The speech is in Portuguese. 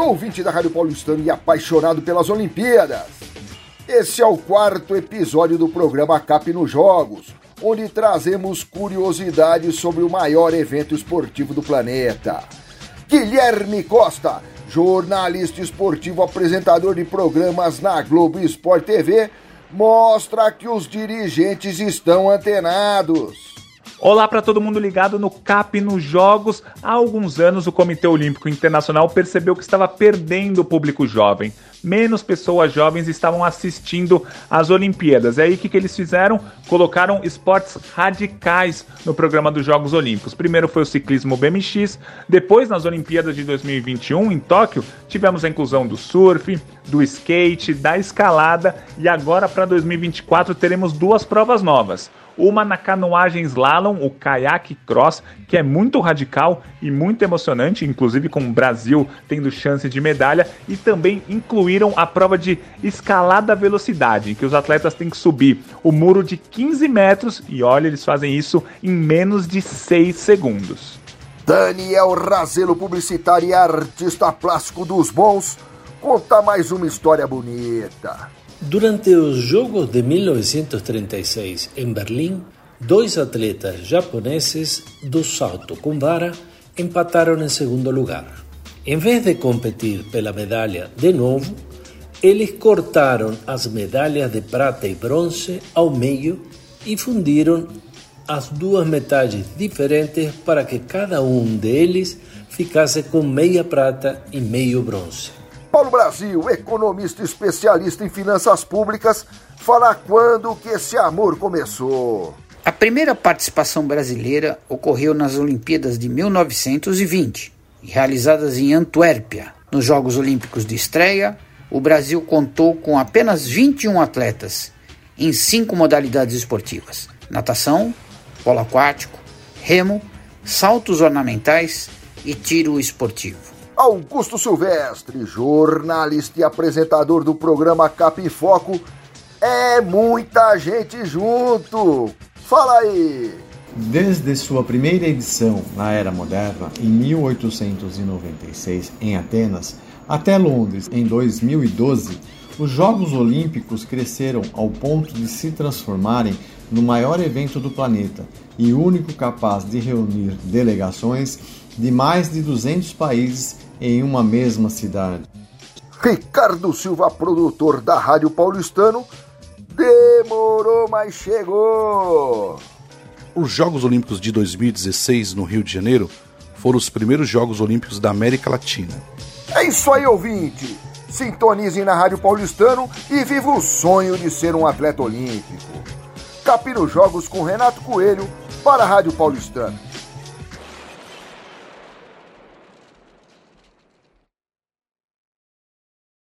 ouvinte da Rádio Paulistano e apaixonado pelas Olimpíadas. Esse é o quarto episódio do programa Cap nos Jogos, onde trazemos curiosidades sobre o maior evento esportivo do planeta. Guilherme Costa, jornalista esportivo, apresentador de programas na Globo Esporte TV, mostra que os dirigentes estão antenados. Olá para todo mundo ligado no CAP nos Jogos. Há alguns anos o Comitê Olímpico Internacional percebeu que estava perdendo o público jovem. Menos pessoas jovens estavam assistindo às Olimpíadas. É aí que, que eles fizeram? Colocaram esportes radicais no programa dos Jogos Olímpicos. Primeiro foi o ciclismo BMX, depois nas Olimpíadas de 2021 em Tóquio tivemos a inclusão do surf, do skate, da escalada e agora para 2024 teremos duas provas novas uma na canoagem slalom, o kayak cross, que é muito radical e muito emocionante, inclusive com o Brasil tendo chance de medalha, e também incluíram a prova de escalada velocidade, em que os atletas têm que subir o muro de 15 metros e olha, eles fazem isso em menos de 6 segundos. Daniel Razelo, publicitário e artista plástico dos bons, conta mais uma história bonita. Durante os Jogos de 1936 em Berlim, dois atletas japoneses do salto com vara empataram em segundo lugar. Em vez de competir pela medalha de novo, eles cortaram as medalhas de prata e bronze ao meio e fundiram as duas metades diferentes para que cada um deles ficasse com meia prata e meio bronze. Paulo Brasil, economista especialista em finanças públicas, fala quando que esse amor começou. A primeira participação brasileira ocorreu nas Olimpíadas de 1920, realizadas em Antuérpia. Nos Jogos Olímpicos de estreia, o Brasil contou com apenas 21 atletas em cinco modalidades esportivas: natação, polo aquático, remo, saltos ornamentais e tiro esportivo. Augusto Silvestre, jornalista e apresentador do programa Cap Foco. É muita gente junto. Fala aí. Desde sua primeira edição na Era Moderna, em 1896, em Atenas, até Londres, em 2012, os Jogos Olímpicos cresceram ao ponto de se transformarem no maior evento do planeta e único capaz de reunir delegações de mais de 200 países em uma mesma cidade. Ricardo Silva, produtor da Rádio Paulistano, demorou, mas chegou! Os Jogos Olímpicos de 2016 no Rio de Janeiro foram os primeiros Jogos Olímpicos da América Latina. É isso aí, ouvinte! Sintonizem na Rádio Paulistano e viva o sonho de ser um atleta olímpico. Capira os Jogos com Renato Coelho para a Rádio Paulistano.